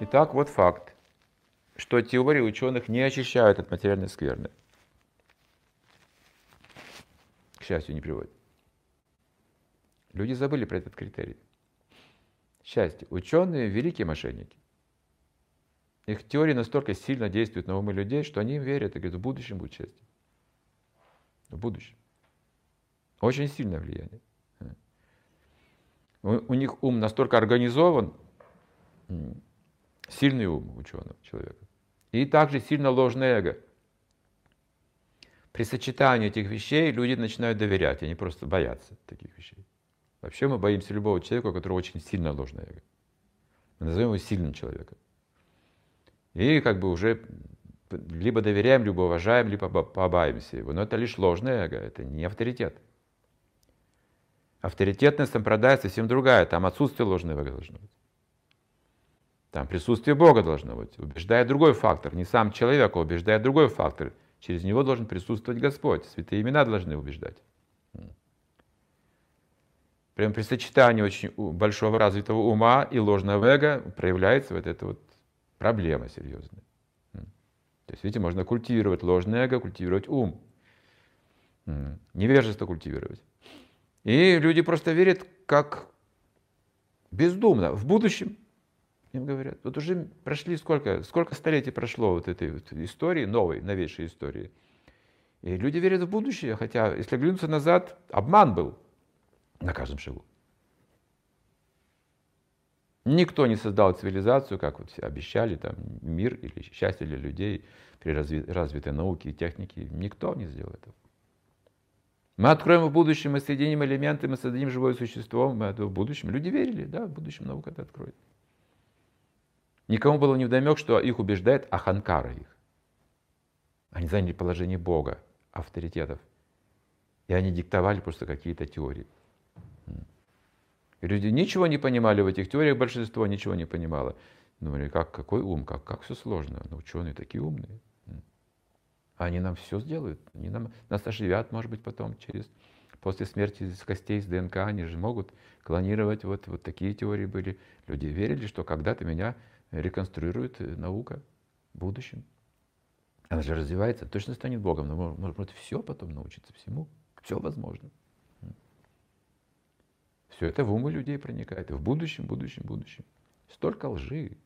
Итак, вот факт, что теории ученых не очищают от материальной скверны. К счастью, не приводят. Люди забыли про этот критерий. Счастье. Ученые – великие мошенники. Их теории настолько сильно действуют на умы людей, что они им верят и говорят, в будущем будет счастье. В будущем. Очень сильное влияние. У, у них ум настолько организован, сильный ум ученого человека. И также сильно ложное эго. При сочетании этих вещей люди начинают доверять, они просто боятся таких вещей. Вообще мы боимся любого человека, у которого очень сильно ложное эго. Мы назовем его сильным человеком. И как бы уже либо доверяем, либо уважаем, либо побаимся его. Но это лишь ложное эго, это не авторитет. Авторитетная сампрадая совсем другая, там отсутствие ложного эго должно быть. Там присутствие Бога должно быть. Убеждает другой фактор, не сам человек, а убеждает другой фактор. Через него должен присутствовать Господь. Святые имена должны убеждать. Прямо при сочетании очень большого развитого ума и ложного эго проявляется вот эта вот проблема серьезная. То есть, видите, можно культивировать ложное эго, культивировать ум. Невежество культивировать. И люди просто верят как бездумно. В будущем им говорят, вот уже прошли сколько, сколько столетий прошло вот этой вот истории, новой, новейшей истории. И люди верят в будущее, хотя, если глянуться назад, обман был на каждом шагу. Никто не создал цивилизацию, как вот все обещали, там, мир или счастье для людей при разви развитой науке и технике. Никто не сделал этого. Мы откроем в будущем, мы соединим элементы, мы создадим живое существо, мы это в будущем. Люди верили, да, в будущем наука это откроет. Никому было не вдомек, что их убеждает Аханкара их. Они заняли положение Бога, авторитетов. И они диктовали просто какие-то теории. И люди ничего не понимали в этих теориях, большинство ничего не понимало. Думали, как, какой ум, как, как все сложно. Но ученые такие умные. Они нам все сделают. Они нам, нас оживят, может быть, потом, через, после смерти из костей, из ДНК. Они же могут клонировать. Вот, вот такие теории были. Люди верили, что когда-то меня реконструирует наука в будущем. Она же развивается, точно станет Богом, но может, может все потом научиться всему. Все возможно. Все это в умы людей проникает. В будущем, будущем, будущем. Столько лжи.